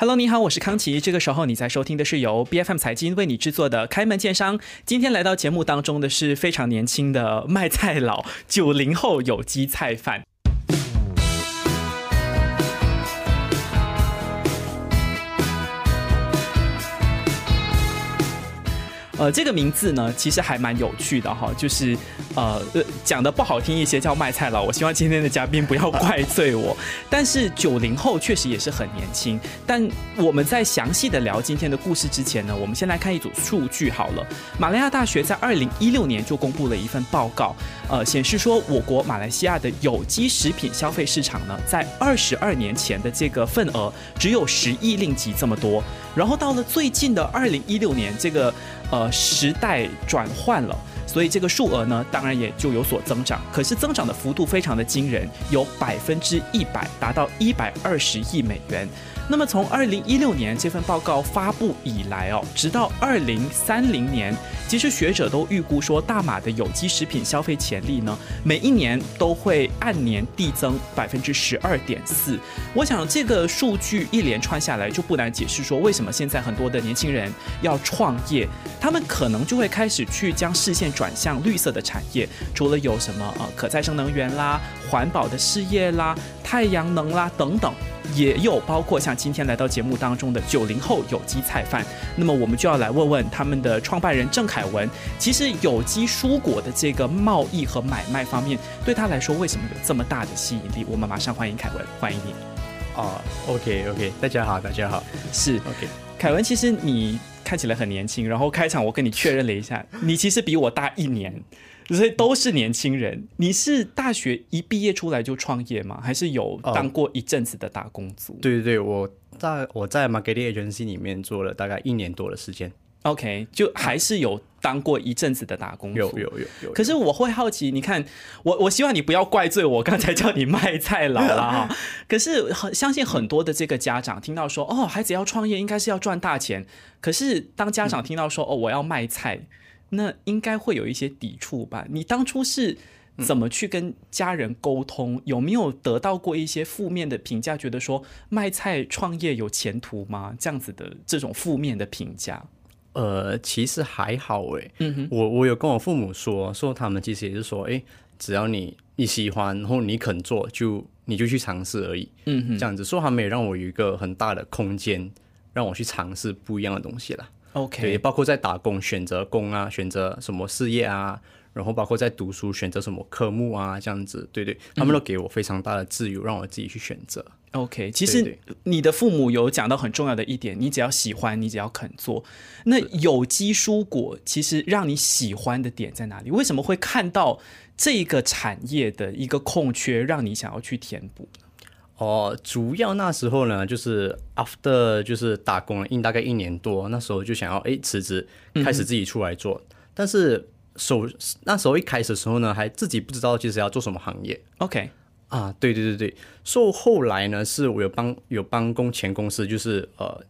Hello，你好，我是康琪。这个时候你在收听的是由 B F M 财经为你制作的《开门见商》。今天来到节目当中的是非常年轻的卖菜佬，九零后有机菜贩。呃，这个名字呢，其实还蛮有趣的哈，就是呃讲的不好听一些叫卖菜佬。我希望今天的嘉宾不要怪罪我。但是九零后确实也是很年轻。但我们在详细的聊今天的故事之前呢，我们先来看一组数据好了。马来亚大学在二零一六年就公布了一份报告，呃，显示说我国马来西亚的有机食品消费市场呢，在二十二年前的这个份额只有十亿令吉这么多，然后到了最近的二零一六年这个。呃，时代转换了，所以这个数额呢，当然也就有所增长。可是增长的幅度非常的惊人，有百分之一百，达到一百二十亿美元。那么从二零一六年这份报告发布以来哦，直到二零三零年，其实学者都预估说，大马的有机食品消费潜力呢，每一年都会按年递增百分之十二点四。我想这个数据一连串下来，就不难解释说，为什么现在很多的年轻人要创业，他们可能就会开始去将视线转向绿色的产业，除了有什么呃可再生能源啦、环保的事业啦、太阳能啦等等。也有包括像今天来到节目当中的九零后有机菜贩，那么我们就要来问问他们的创办人郑凯文，其实有机蔬果的这个贸易和买卖方面，对他来说为什么有这么大的吸引力？我们马上欢迎凯文，欢迎你。啊，OK OK，大家好，大家好，是 OK。凯文，其实你看起来很年轻，然后开场我跟你确认了一下，你其实比我大一年。所以都是年轻人。你是大学一毕业出来就创业吗？还是有当过一阵子的打工族？对对对，我在我在 marketing agency 里面做了大概一年多的时间。OK，就还是有当过一阵子的打工族。有有有有。可是我会好奇，你看我我希望你不要怪罪我刚才叫你卖菜佬了 哈。可是很相信很多的这个家长听到说哦，孩子要创业应该是要赚大钱。可是当家长听到说哦，我要卖菜。那应该会有一些抵触吧？你当初是怎么去跟家人沟通？有没有得到过一些负面的评价？觉得说卖菜创业有前途吗？这样子的这种负面的评价？呃，其实还好诶。嗯哼，我我有跟我父母说，说他们其实也是说，哎，只要你你喜欢，然后你肯做，就你就去尝试而已。嗯哼，这样子，说他们也让我有一个很大的空间，让我去尝试不一样的东西了。OK，对，包括在打工选择工啊，选择什么事业啊，然后包括在读书选择什么科目啊，这样子，对对，他们都给我非常大的自由，让我自己去选择。OK，其实你的父母有讲到很重要的一点，你只要喜欢，你只要肯做。那有机蔬果其实让你喜欢的点在哪里？为什么会看到这个产业的一个空缺，让你想要去填补？哦，主要那时候呢，就是 after 就是打工了，应大概一年多，那时候就想要哎辞职，开始自己出来做。但是首那时候一开始的时候呢，还自己不知道其实要做什么行业。OK，啊，对对对对，所以后来呢，是我有帮有帮工前公司，就是呃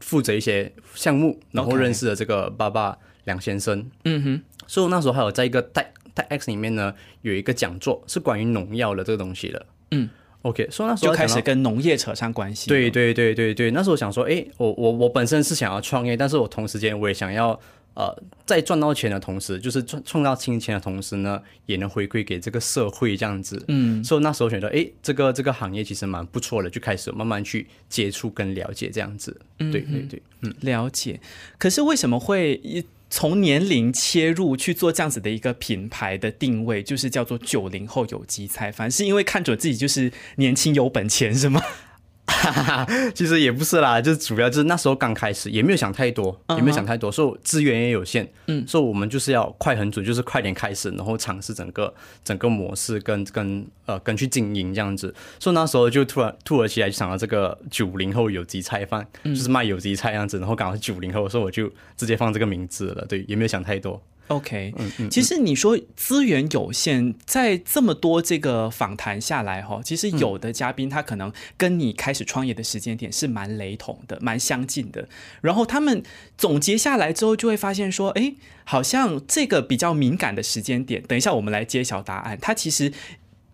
负责一些项目，然后认识了这个爸爸梁先生。嗯哼，所以那时候还有在一个 Tech Tech X 里面呢，有一个讲座是关于农药的这个东西的。嗯。OK，说那时候就开始跟农业扯上关系。对对对对对，那时候想说，哎，我我我本身是想要创业，但是我同时间我也想要，呃，在赚到钱的同时，就是赚创造金钱的同时呢，也能回馈给这个社会这样子。嗯，所以那时候选择，哎，这个这个行业其实蛮不错的，就开始慢慢去接触跟了解这样子。对对对，嗯，了解。可是为什么会一？从年龄切入去做这样子的一个品牌的定位，就是叫做九零后有机菜，反正是因为看准自己就是年轻有本钱，是吗？哈哈，其实也不是啦，就是主要就是那时候刚开始，也没有想太多，也没有想太多，所以资源也有限，嗯，所以我们就是要快很准，就是快点开始，然后尝试整个整个模式跟跟呃跟去经营这样子，所以那时候就突然突然起来想到这个九零后有机菜饭，就是卖有机菜样子，然后刚好是九零后，所以我就直接放这个名字了，对，也没有想太多。OK，嗯嗯其实你说资源有限，在这么多这个访谈下来哈，其实有的嘉宾他可能跟你开始创业的时间点是蛮雷同的，蛮相近的。然后他们总结下来之后，就会发现说，哎，好像这个比较敏感的时间点，等一下我们来揭晓答案。它其实。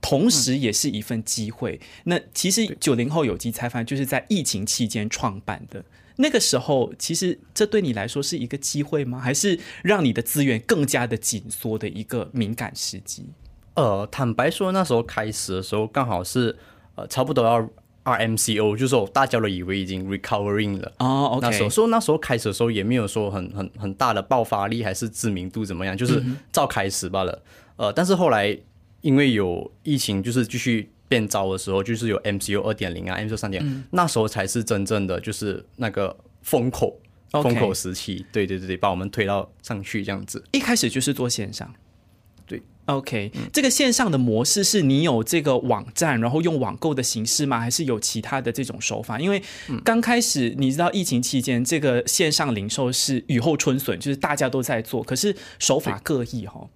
同时也是一份机会。那其实九零后有机菜饭就是在疫情期间创办的。那个时候，其实这对你来说是一个机会吗？还是让你的资源更加的紧缩的一个敏感时机？呃，坦白说，那时候开始的时候，刚好是呃，差不多要 RMCO，就是说大家都以为已经 recovering 了哦。OK，那时候说那时候开始的时候也没有说很很很大的爆发力，还是知名度怎么样，就是照开始罢了。呃，但是后来因为有疫情，就是继续。变招的时候，就是有 MCU 二点零啊，MCU 三点，那时候才是真正的就是那个风口风口时期。对对对对，把我们推到上去这样子。一开始就是做线上，对，OK。这个线上的模式是你有这个网站，然后用网购的形式吗？还是有其他的这种手法？因为刚开始你知道疫情期间这个线上零售是雨后春笋，就是大家都在做，可是手法各异哈。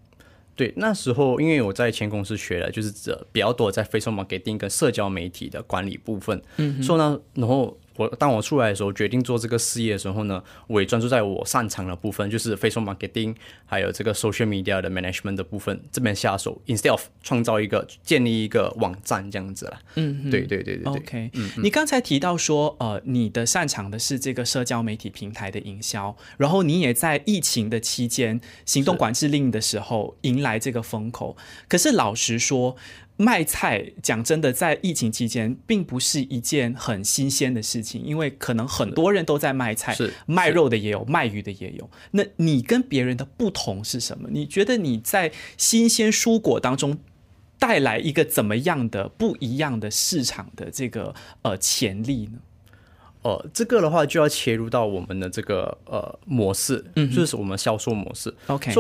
对，那时候因为我在前公司学了，就是这比较多在 Facebook marketing 跟社交媒体的管理部分，嗯，所以呢，然后。我当我出来的时候，决定做这个事业的时候呢，我也专注在我擅长的部分，就是 Facebook marketing，还有这个 social media 的 management 的部分这边下手，instead of 创造一个建立一个网站这样子啦。嗯，对对对对对。OK，你刚才提到说，呃，你的擅长的是这个社交媒体平台的营销，然后你也在疫情的期间，行动管制令的时候迎来这个风口。可是老实说。卖菜讲真的，在疫情期间并不是一件很新鲜的事情，因为可能很多人都在卖菜，是卖肉的也有，卖鱼的也有。那你跟别人的不同是什么？你觉得你在新鲜蔬果当中带来一个怎么样的不一样的市场的这个呃潜力呢？呃，这个的话就要切入到我们的这个呃模式，嗯，就是我们销售模式。OK。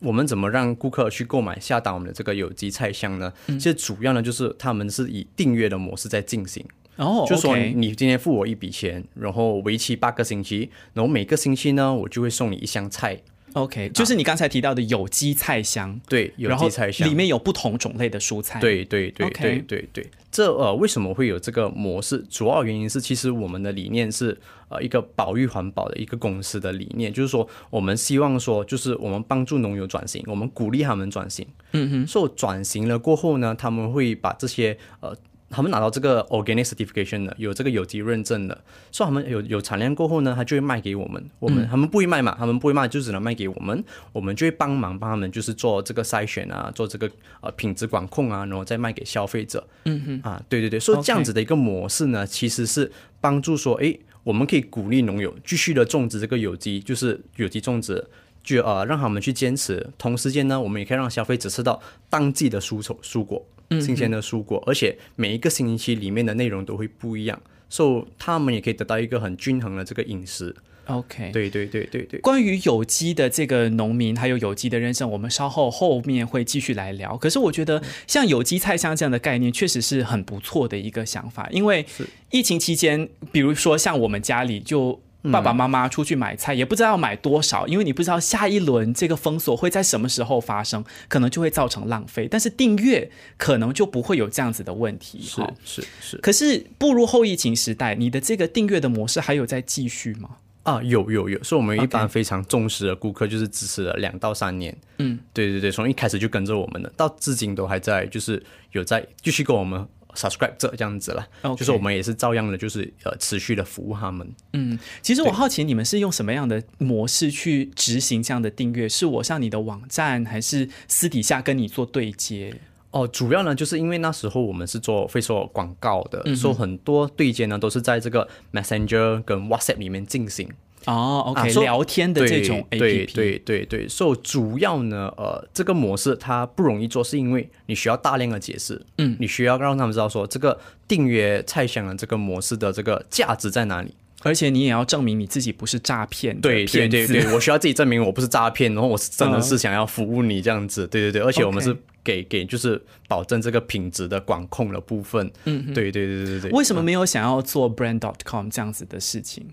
我们怎么让顾客去购买下单我们的这个有机菜箱呢？其实主要呢就是他们是以订阅的模式在进行，哦，就说你今天付我一笔钱，然后为期八个星期，然后每个星期呢我就会送你一箱菜。OK，就是你刚才提到的有机菜香，对，有机菜香里面有不同种类的蔬菜，对对对对对对。这呃为什么会有这个模式？主要原因是其实我们的理念是呃一个保育环保的一个公司的理念，就是说我们希望说就是我们帮助农友转型，我们鼓励他们转型。嗯哼，所以转型了过后呢，他们会把这些呃。他们拿到这个 organic certification 的，有这个有机认证的，所以他们有有产量过后呢，他就会卖给我们。我们他们不会卖嘛，他们不会卖，就只能卖给我们。我们就会帮忙帮他们，就是做这个筛选啊，做这个呃品质管控啊，然后再卖给消费者。嗯哼，啊，对对对，所以这样子的一个模式呢，其实是帮助说，哎，我们可以鼓励农友继续的种植这个有机，就是有机种植，就呃让他们去坚持。同时间呢，我们也可以让消费者吃到当季的蔬丑蔬果。新鲜的蔬果，而且每一个星期里面的内容都会不一样，所以他们也可以得到一个很均衡的这个饮食。OK，对对对对对。关于有机的这个农民还有有机的人生，我们稍后后面会继续来聊。可是我觉得像有机菜香这样的概念，确实是很不错的一个想法，因为疫情期间，比如说像我们家里就。爸爸妈妈出去买菜也不知道要买多少，因为你不知道下一轮这个封锁会在什么时候发生，可能就会造成浪费。但是订阅可能就不会有这样子的问题。是是是。可是步入后疫情时代，你的这个订阅的模式还有在继续吗？啊，有有有，所以我们一般非常重视的顾客就是支持了两到三年。嗯，对对对，从一开始就跟着我们的，到至今都还在，就是有在继续跟我们。Subscribe 这这样子了，就是我们也是照样的，就是呃持续的服务他们。嗯，其实我好奇你们是用什么样的模式去执行这样的订阅？是我上你的网站，还是私底下跟你做对接？哦，主要呢就是因为那时候我们是做会做广告的，所以很多对接呢都是在这个 Messenger 跟 WhatsApp 里面进行。哦，OK，聊天的这种 APP，对对对对，所以主要呢，呃，这个模式它不容易做，是因为你需要大量的解释，嗯，你需要让他们知道说这个订阅菜香的这个模式的这个价值在哪里，而且你也要证明你自己不是诈骗，对对对对，我需要自己证明我不是诈骗，然后我是真的是想要服务你这样子，对对对，而且我们是给给就是保证这个品质的管控的部分，嗯，对对对对对，为什么没有想要做 brand.com 这样子的事情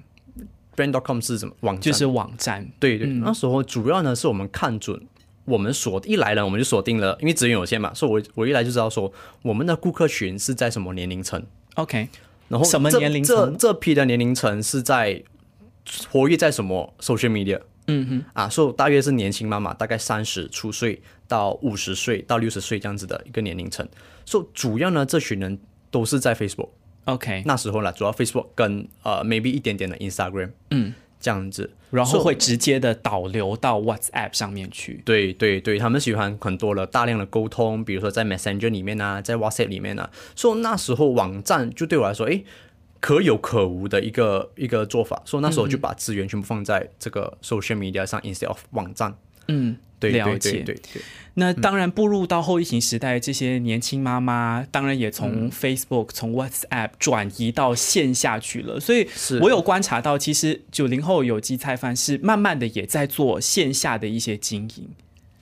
？brand.com 是什么网站？就是网站。对对，那时候主要呢是我们看准，我们锁一来了我们就锁定了，因为资源有限嘛，所以我我一来就知道说我们的顾客群是在什么年龄层。OK，然后什么年龄层？这批的年龄层是在活跃在什么 social media？嗯哼，啊，所以大约是年轻妈妈，大概三十出岁到五十岁到六十岁这样子的一个年龄层。所以主要呢，这群人都是在 Facebook。OK，那时候呢，主要 Facebook 跟呃 maybe 一点点的 Instagram，嗯，这样子。然后会直接的导流到 WhatsApp 上面去。对对对，他们喜欢很多的大量的沟通，比如说在 Messenger 里面啊，在 WhatsApp 里面啊，所以那时候网站就对我来说，诶，可有可无的一个一个做法，所以那时候就把资源全部放在这个 social media 上、instead of 网站。嗯，对了解对对对对，那当然，步入到后疫情时代，这些年轻妈妈当然也从 Facebook、从 WhatsApp 转移到线下去了。所以我有观察到，其实九零后有机菜饭是慢慢的也在做线下的一些经营。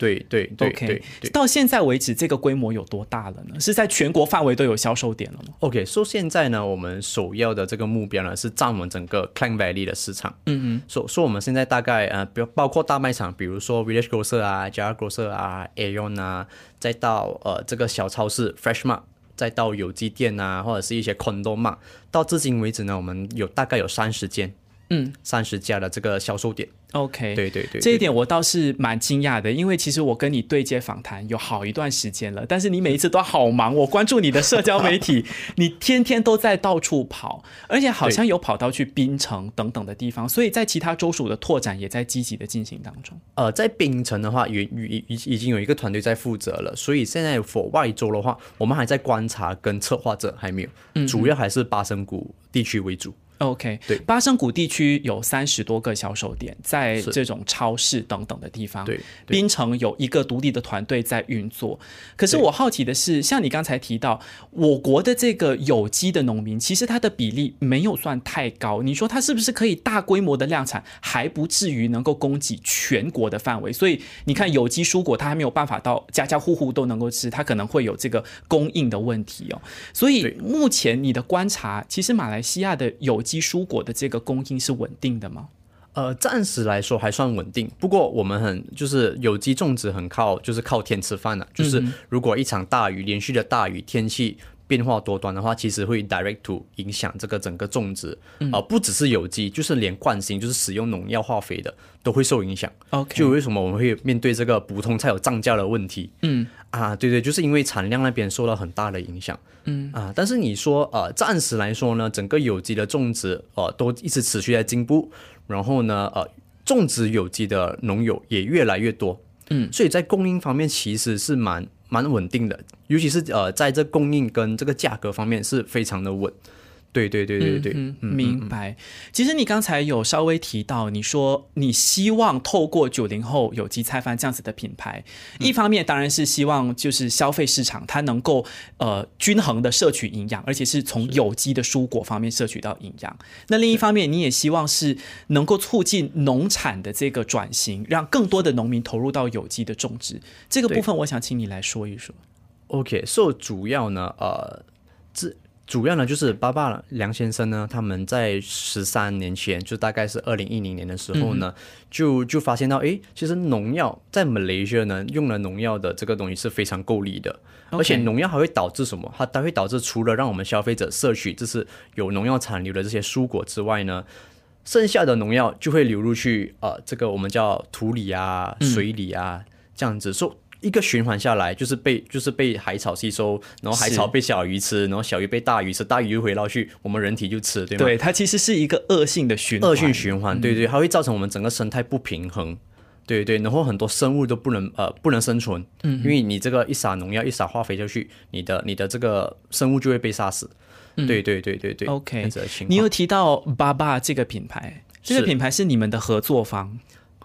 对对对 OK，对对。到现在为止，这个规模有多大了呢？是在全国范围都有销售点了吗？OK，所、以现在呢，我们首要的这个目标呢是占我们整个 Valley 的市场。嗯嗯。所、所以我们现在大概呃，比如包括大卖场，比如说 Village Grocer 啊、Jara Grocer 啊、Aeon 啊，再到呃这个小超市 Fresh Mart，再到有机店啊，或者是一些 Condo Mart，到至今为止呢，我们有大概有三十间，嗯，三十家的这个销售点。OK，对对对，这一点我倒是蛮惊讶的，因为其实我跟你对接访谈有好一段时间了，但是你每一次都好忙，我关注你的社交媒体，你天天都在到处跑，而且好像有跑到去槟城等等的地方，所以在其他州属的拓展也在积极的进行当中。呃，在槟城的话，已已已已经有一个团队在负责了，所以现在 for 外州的话，我们还在观察跟策划者还没有，主要还是巴生谷地区为主。OK，对巴生谷地区有三十多个销售点，在这种超市等等的地方。对，对槟城有一个独立的团队在运作。可是我好奇的是，像你刚才提到，我国的这个有机的农民，其实它的比例没有算太高。你说它是不是可以大规模的量产，还不至于能够供给全国的范围？所以你看，有机蔬果它还没有办法到家家户户都能够吃，它可能会有这个供应的问题哦。所以目前你的观察，其实马来西亚的有机蔬果的这个供应是稳定的吗？呃，暂时来说还算稳定，不过我们很就是有机种植很靠就是靠天吃饭的、就是如果一场大雨连续的大雨天气。变化多端的话，其实会 direct to 影响这个整个种植，呃，不只是有机，就是连惯性，就是使用农药化肥的都会受影响。OK，就为什么我们会面对这个普通菜有涨价的问题？嗯啊，对对，就是因为产量那边受到很大的影响。嗯啊，但是你说呃，暂时来说呢，整个有机的种植呃都一直持续在进步，然后呢呃，种植有机的农友也越来越多。嗯，所以在供应方面其实是蛮蛮稳定的，尤其是呃在这供应跟这个价格方面是非常的稳。对对对对对，嗯，明白。其实你刚才有稍微提到，你说你希望透过九零后有机菜饭这样子的品牌，一方面当然是希望就是消费市场它能够呃均衡的摄取营养，而且是从有机的蔬果方面摄取到营养。那另一方面，你也希望是能够促进农产的这个转型，让更多的农民投入到有机的种植。这个部分，我想请你来说一说。OK，所、以主要呢，呃，这主要呢就是爸爸梁先生呢，他们在十三年前，就大概是二零一零年的时候呢，就就发现到，诶，其实农药在 Malaysia 呢用了农药的这个东西是非常够力的而且农药还会导致什么？它它会导致除了让我们消费者摄取就是有农药残留的这些蔬果之外呢，剩下的农药就会流入去呃这个我们叫土里啊、水里啊、这样子，说。一个循环下来，就是被就是被海草吸收，然后海草被小鱼吃，然后小鱼被大鱼吃，大鱼又回到去我们人体就吃，对吗？对，它其实是一个恶性的循环。恶性循环，对对，它会造成我们整个生态不平衡，对对，然后很多生物都不能呃不能生存，嗯，因为你这个一撒农药一撒化肥下去，你的你的这个生物就会被杀死，对对对对对 OK，你有，提到巴巴这个品牌，这个品牌是你们的合作方。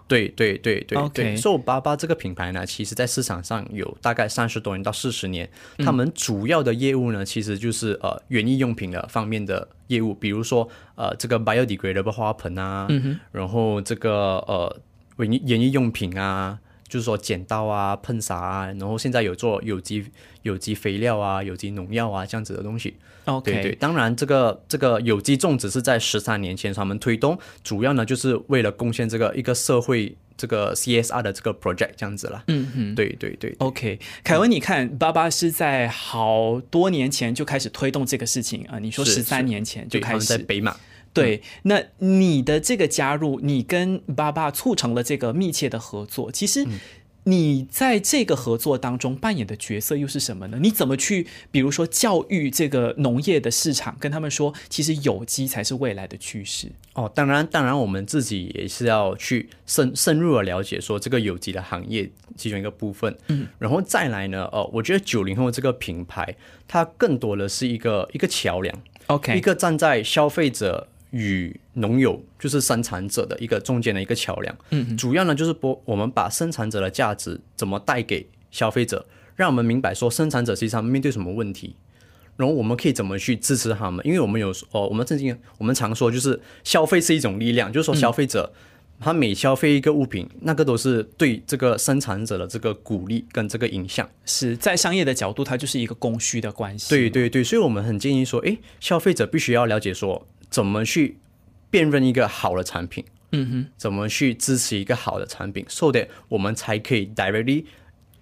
对对对对对，瘦巴巴这个品牌呢，其实在市场上有大概三十多年到四十年，他们主要的业务呢，其实就是呃园艺用品的方面的业务，比如说呃这个 biodegradable 花盆啊，然后这个呃园艺园艺用品啊，就是说剪刀啊、喷洒啊，然后现在有做有机有机肥料啊、有机农药啊这样子的东西。OK，对对，当然这个这个有机种植是在十三年前他们推动，主要呢就是为了贡献这个一个社会这个 CSR 的这个 project 这样子啦。嗯嗯。对对对，OK，凯文，你看，爸爸是在好多年前就开始推动这个事情啊、你说十三年前就开始在，北马。对。那你的这个加入，你跟爸爸促成了这个密切的合作。其实，你在这个合作当中扮演的角色又是什么呢？你怎么去，比如说教育这个农业的市场，跟他们说，其实有机才是未来的趋势。哦，当然，当然，我们自己也是要去深深入的了解，说这个有机的行业其中一个部分。嗯，然后再来呢，哦，我觉得九零后这个品牌，它更多的是一个一个桥梁。OK，一个站在消费者。与农友就是生产者的一个中间的一个桥梁，嗯，主要呢就是播我们把生产者的价值怎么带给消费者，让我们明白说生产者实际上面对什么问题，然后我们可以怎么去支持他们，因为我们有哦，我们曾经我们常说就是消费是一种力量，就是说消费者他每消费一个物品，那个都是对这个生产者的这个鼓励跟这个影响，是在商业的角度，它就是一个供需的关系。对对对，所以我们很建议说，诶，消费者必须要了解说。怎么去辨认一个好的产品？嗯哼，怎么去支持一个好的产品？so that 我们才可以 directly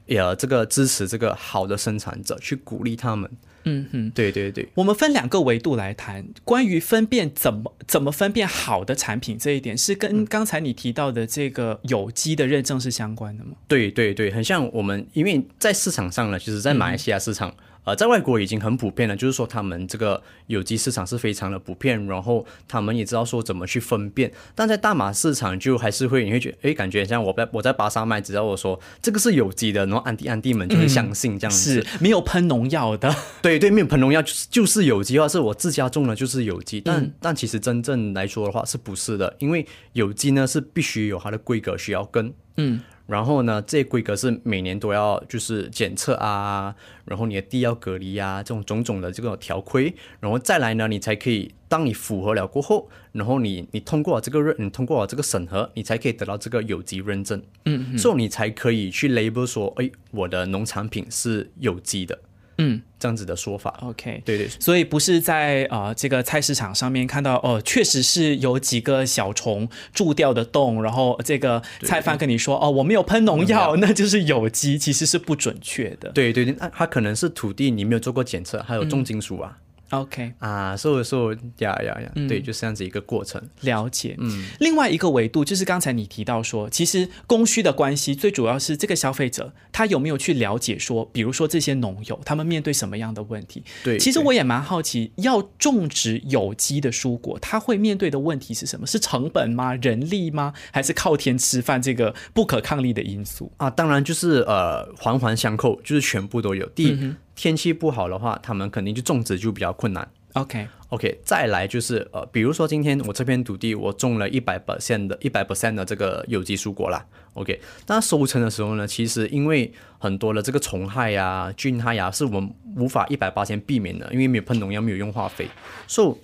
呃这个支持这个好的生产者，去鼓励他们。嗯哼，对对对。我们分两个维度来谈，关于分辨怎么怎么分辨好的产品这一点，是跟刚才你提到的这个有机的认证是相关的吗？对对对，很像我们，因为在市场上呢，其实，在马来西亚市场。呃，在外国已经很普遍了，就是说他们这个有机市场是非常的普遍，然后他们也知道说怎么去分辨。但在大马市场就还是会，你会觉得，哎，感觉像我在我在巴沙卖，只要我说这个是有机的，然后安迪安迪们就会相信这样子，是没有喷农药的。对对，没有喷农药就是就是有机，或是我自家种的就是有机。但但其实真正来说的话是不是的？因为有机呢是必须有它的规格需要跟，嗯。然后呢，这规格是每年都要就是检测啊，然后你的地要隔离啊，这种种种的这个条规，然后再来呢，你才可以，当你符合了过后，然后你你通过了这个认，你通过了这个审核，你才可以得到这个有机认证，嗯，所以你才可以去 label 说，哎，我的农产品是有机的。嗯，这样子的说法，OK，对对，所以不是在呃这个菜市场上面看到哦，确实是有几个小虫蛀掉的洞，然后这个菜贩跟你说哦，我没有喷农药，那就是有机，其实是不准确的。对对，那它可能是土地你没有做过检测，还有重金属啊。OK 啊，所以说呀呀呀，对，就是这样子一个过程。了解，嗯。另外一个维度就是刚才你提到说，其实供需的关系最主要是这个消费者他有没有去了解说，比如说这些农友他们面对什么样的问题？对，其实我也蛮好奇，要种植有机的蔬果，他会面对的问题是什么？是成本吗？人力吗？还是靠天吃饭这个不可抗力的因素啊？当然就是呃环环相扣，就是全部都有。第一。天气不好的话，他们肯定就种植就比较困难。OK OK，再来就是呃，比如说今天我这片土地我种了一百 percent 的一百 percent 的这个有机蔬果啦。OK，那收成的时候呢，其实因为很多的这个虫害呀、菌害呀，是我们无法一百八千避免的，因为没有喷农药，没有用化肥。所以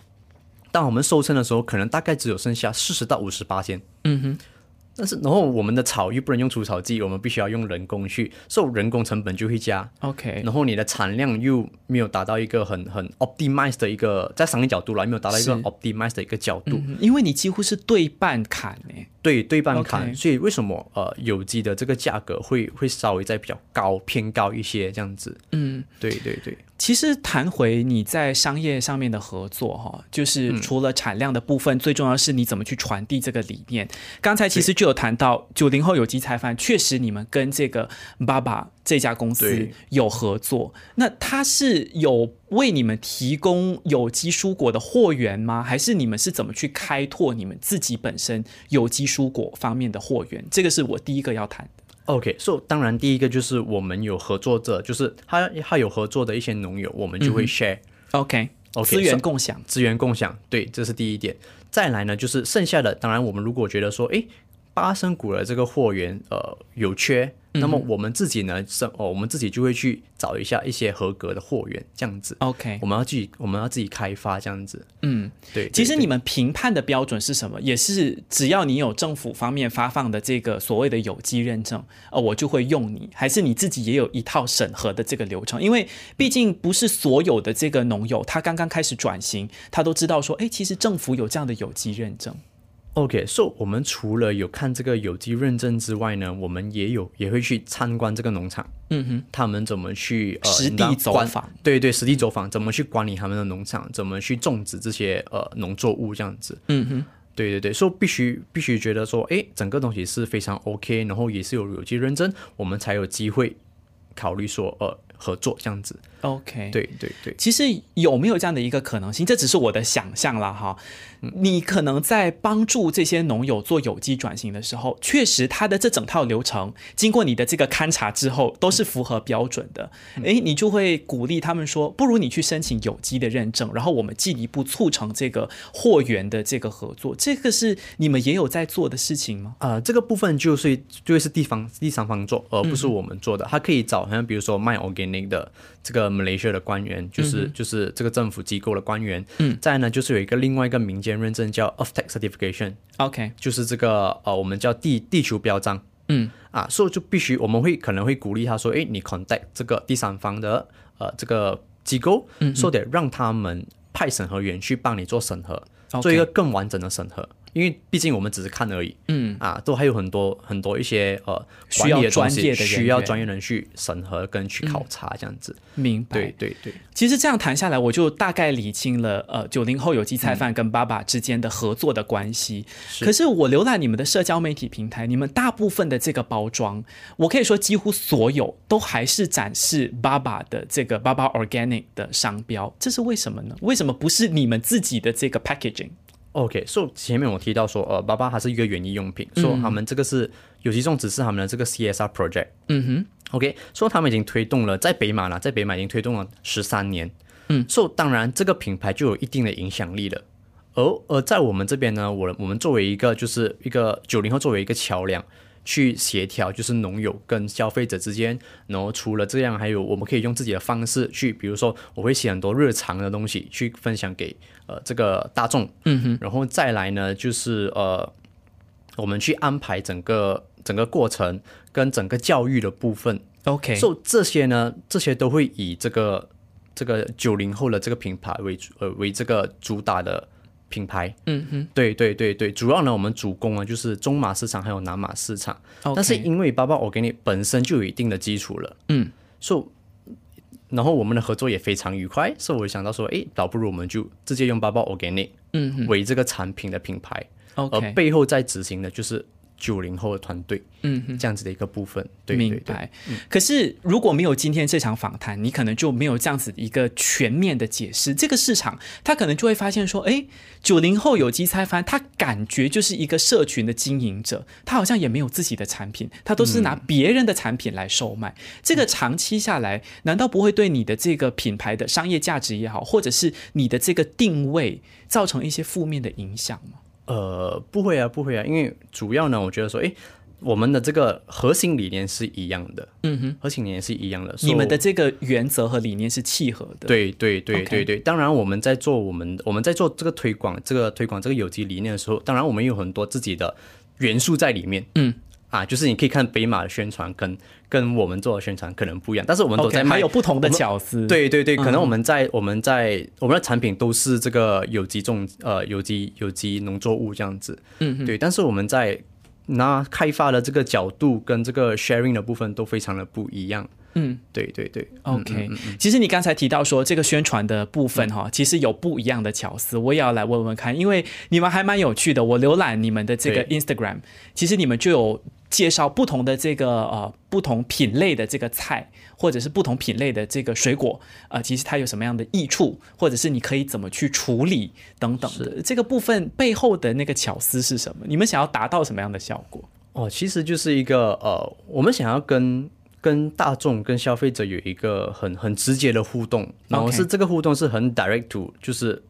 当我们收成的时候，可能大概只有剩下四十到五十八千。嗯哼。但是，然后我们的草又不能用除草剂，我们必须要用人工去，所以人工成本就会加。OK，然后你的产量又没有达到一个很很 optimized 的一个，在商业角度来没有达到一个 optimized 的一个角度，因为你几乎是对半砍诶。对对半砍，所以为什么呃有机的这个价格会会稍微再比较高偏高一些这样子？嗯，对对对。其实谈回你在商业上面的合作哈，就是除了产量的部分，最重要是你怎么去传递这个理念。刚才其实就有谈到九零后有机菜饭，确实你们跟这个爸爸这家公司有合作。那他是有为你们提供有机蔬果的货源吗？还是你们是怎么去开拓你们自己本身有机蔬果方面的货源？这个是我第一个要谈的。OK，so 当然第一个就是我们有合作者，就是他他有合作的一些农友，我们就会 share。OK，OK，资源共享，资源共享，对，这是第一点。再来呢，就是剩下的，当然我们如果觉得说，诶，八生谷的这个货源呃有缺。那么我们自己呢，是哦，我们自己就会去找一下一些合格的货源，这样子。OK，我们要自己，我们要自己开发这样子。嗯，对。其实你们评判的标准是什么？也是只要你有政府方面发放的这个所谓的有机认证，呃，我就会用你。还是你自己也有一套审核的这个流程？因为毕竟不是所有的这个农友，他刚刚开始转型，他都知道说，哎，其实政府有这样的有机认证。OK，so 我们除了有看这个有机认证之外呢，我们也有也会去参观这个农场。嗯哼，他们怎么去呃实地走访？对对，实地走访，怎么去管理他们的农场？怎么去种植这些呃农作物这样子？嗯哼。对对对，所以必须必须觉得说，哎，整个东西是非常 OK，然后也是有有机认证，我们才有机会考虑说，呃，合作这样子。OK，对对对，其实有没有这样的一个可能性？这只是我的想象啦，哈。你可能在帮助这些农友做有机转型的时候，确实他的这整套流程经过你的这个勘察之后，都是符合标准的。诶，你就会鼓励他们说，不如你去申请有机的认证，然后我们进一步促成这个货源的这个合作。这个是你们也有在做的事情吗？呃、这个部分就是就会是地方第三方做，而不是我们做的。他可以找好像比如说卖 organic 的这个 Malaysia 的官员，就是、就是这个政府机构的官员。嗯，再呢就是有一个另外一个民间认证叫 Earth Tech Certification，OK，就是这个呃我们叫地地球标章。嗯啊，所以就必须我们会可能会鼓励他说，哎，你 contact 这个第三方的呃这个机构，嗯说得让他们派审核员去帮你做审核 OK 做一个更完整的审核。因为毕竟我们只是看而已，嗯，啊，都还有很多很多一些呃需要专业的人需要专业人去审核跟去考察这样子。明白。对对对，其实这样谈下来，我就大概理清了呃九零后有机菜饭跟爸爸之间的合作的关系。可是我浏览你们的社交媒体平台，你们大部分的这个包装，我可以说几乎所有都还是展示爸爸的这个爸爸 Organic 的商标，这是为什么呢？为什么不是你们自己的这个 packaging？OK，所、以前面我提到说，呃，爸爸它是一个园艺用品，所、以他们这个是有机种植是他们的这个 CSR project。嗯哼，OK，所、以他们已经推动了，在北马啦，在北马已经推动了十三年。嗯，所、以当然这个品牌就有一定的影响力了。而而在我们这边呢，我我们作为一个就是一个九零后作为一个桥梁，去协调就是农友跟消费者之间，然后除了这样，还有我们可以用自己的方式去，比如说我会写很多日常的东西去分享给呃这个大众，嗯哼，然后再来呢就是呃我们去安排整个整个过程跟整个教育的部分，OK，所以这些呢，这些都会以这个这个九零后的这个品牌为主呃为这个主打的品牌。嗯哼。对对对对，主要呢我们主攻啊就是中马市场还有南马市场。但是因为包包 Organic 本身就有一定的基础了，嗯，所以然后我们的合作也非常愉快，所以我想到说，诶，倒不如我们就直接用包包 Organic 嗯为这个产品的品牌，而背后在执行的就是九零后的团队，嗯哼。这样子的一个部分。对对明对。白。可是如果没有今天这场访谈，你可能就没有这样子一个全面的解释。这个市场，他可能就会发现说，哎，九零后有机菜饭，他感觉就是一个社群的经营者，他好像也没有自己的产品，他都是拿别人的产品来售卖。这个长期下来，难道不会对你的这个品牌的商业价值也好，或者是你的这个定位造成一些负面的影响吗？呃，不会啊，不会啊，因为主要呢，我觉得说，哎，我们的这个核心理念是一样的，嗯哼，核心理念是一样的。你们的这个原则和理念是契合的。，对对对对对，当然我们在做我们我们在做这个推广，这个推广这个有机理念的时候，当然我们有很多自己的元素在里面。嗯。啊，就是你可以看北马的宣传跟跟我们做的宣传可能不一样，但是我们都在卖还有不同的巧思。对对对，可能嗯我们在、我们在我们的产品都是这个有机种呃有机有机农作物这样子，嗯对，但是我们在拿开发的这个角度跟这个 sharing 的部分都非常的不一样。嗯对对对嗯，OK。其实你刚才提到说这个宣传的部分哈，其实有不一样的巧思，我也要来问问看，因为你们还蛮有趣的。我浏览你们的这个 Instagram，其实你们就有介绍不同的这个呃不同品类的这个菜，或者是不同品类的这个水果，呃，其实它有什么样的益处，或者是你可以怎么去处理等等的。这个部分背后的那个巧思是什么？你们想要达到什么样的效果？哦，其实就是一个呃，我们想要跟跟大众、跟消费者有一个很很直接的互动，然后是这个互动是很 direct to，就是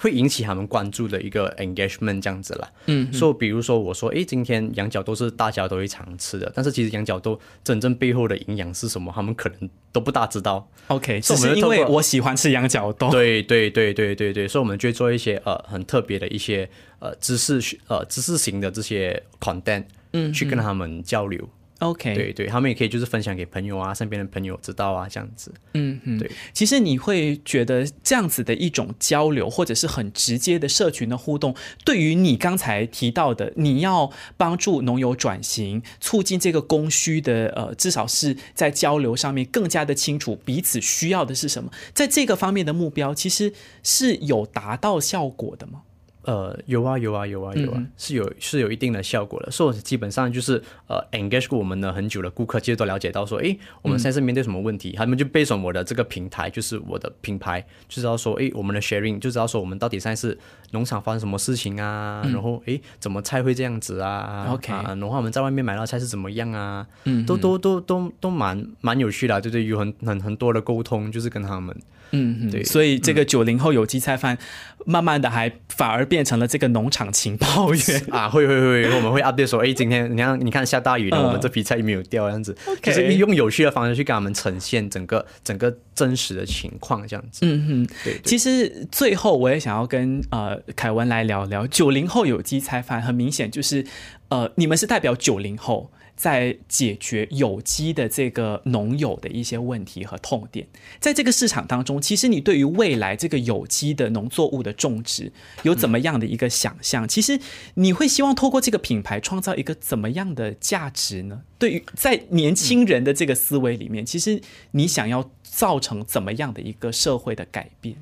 会引起他们关注的一个 engagement 这样子啦。嗯，所以比如说我说，诶，今天羊角豆是大家都会常吃的，但是其实羊角豆真正背后的营养是什么，他们可能都不大知道。OK，所只是因为我喜欢吃羊角豆。对对对对对对，所以我们就会做一些呃很特别的一些呃知识呃知识型的这些 content，嗯，去跟他们交流。OK，对对，他们也可以就是分享给朋友啊，身边的朋友知道啊，这样子。嗯嗯，对。其实你会觉得这样子的一种交流，或者是很直接的社群的互动，对于你刚才提到的，你要帮助农友转型，促进这个供需的呃，至少是在交流上面更加的清楚彼此需要的是什么，在这个方面的目标，其实是有达到效果的吗？呃，有啊，有啊，有啊，有啊，是有是有一定的效果的。所以基本上就是呃，engage 过我们的很久的顾客，其实都了解到说，诶，我们现在是面对什么问题，他们就背上我的这个平台，就是我的品牌，就知道说，诶，我们的 sharing 就知道说，我们到底现在是农场发生什么事情啊，然后诶，怎么菜会这样子啊？OK，然后我们在外面买到菜是怎么样啊？嗯，都都都都都蛮蛮有趣的，对对，有很很很多的沟通，就是跟他们。嗯，对，所以这个九零后有机菜饭，慢慢的还反而变成了这个农场情报员 啊，会会会，我们会 update 说，哎，今天你看你看下大雨了，我们这批菜没有掉，这样子，就是用有趣的方式去给他们呈现整个整个真实的情况，这样子。嗯哼，对。其实最后我也想要跟呃凯文来聊聊九零后有机菜饭，很明显就是呃你们是代表九零后。在解决有机的这个农友的一些问题和痛点，在这个市场当中，其实你对于未来这个有机的农作物的种植有怎么样的一个想象？其实你会希望透过这个品牌创造一个怎么样的价值呢？对于在年轻人的这个思维里面，其实你想要造成怎么样的一个社会的改变？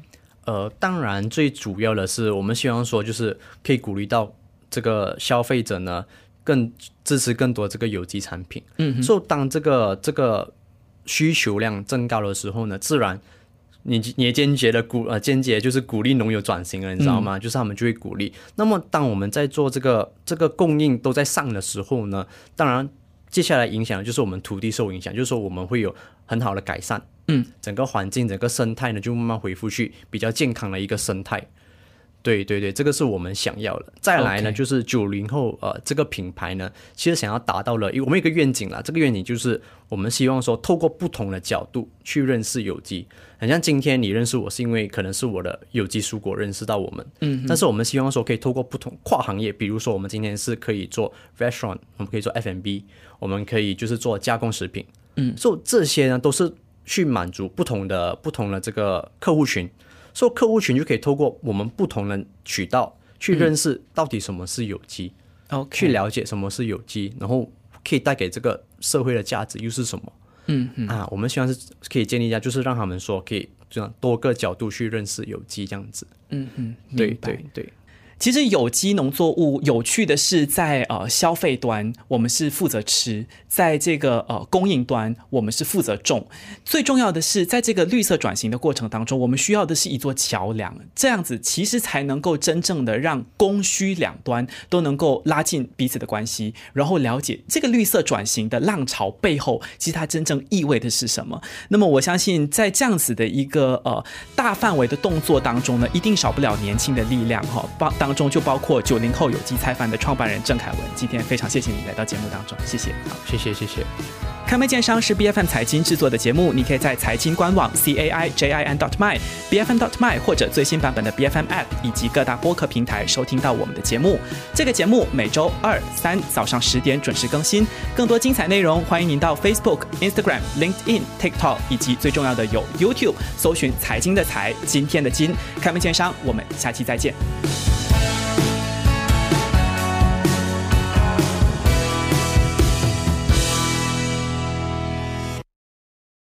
呃，当然最主要的是，我们希望说，就是可以鼓励到这个消费者呢。更支持更多这个有机产品，嗯，所以当这个这个需求量增高的时候呢，自然你你也间接的鼓呃间接就是鼓励农友转型了，你知道吗？就是他们就会鼓励。那么当我们在做这个这个供应都在上的时候呢，当然接下来影响就是我们土地受影响，就是说我们会有很好的改善，嗯，整个环境整个生态呢就慢慢恢复去比较健康的一个生态。对对对，这个是我们想要的。再来呢，就是九零后呃，这个品牌呢，其实想要达到了，因为我们有一个愿景啦。这个愿景就是我们希望说，透过不同的角度去认识有机。很像今天你认识我是因为可能是我的有机蔬果认识到我们，嗯。但是我们希望说，可以透过不同跨行业，比如说我们今天是可以做 restaurant，我们可以做 F&B，我们可以就是做加工食品，嗯。所以这些呢，都是去满足不同的不同的这个客户群。做客户群就可以透过我们不同的渠道去认识到底什么是有机，去了解什么是有机，然后可以带给这个社会的价值又是什么？嗯嗯啊，我们希望是可以建立一下，就是让他们说可以这样多个角度去认识有机这样子。嗯嗯，对对对。其实有机农作物有趣的是，在呃消费端我们是负责吃，在这个呃供应端我们是负责种。最重要的是，在这个绿色转型的过程当中，我们需要的是一座桥梁，这样子其实才能够真正的让供需两端都能够拉近彼此的关系，然后了解这个绿色转型的浪潮背后，其实它真正意味的是什么。那么我相信，在这样子的一个呃大范围的动作当中呢，一定少不了年轻的力量哈，帮当。当中就包括九零后有机菜饭的创办人郑凯文，今天非常谢谢你来到节目当中，谢谢，好，谢谢，谢谢。开麦见商是 B F M 财经制作的节目，你可以在财经官网 C A I J I N dot my B F M dot my 或者最新版本的 B F M App 以及各大播客平台收听到我们的节目。这个节目每周二、三早上十点准时更新，更多精彩内容欢迎您到 Facebook、Instagram、LinkedIn、TikTok 以及最重要的有 YouTube 搜寻财经的财，今天的金开麦见商，我们下期再见。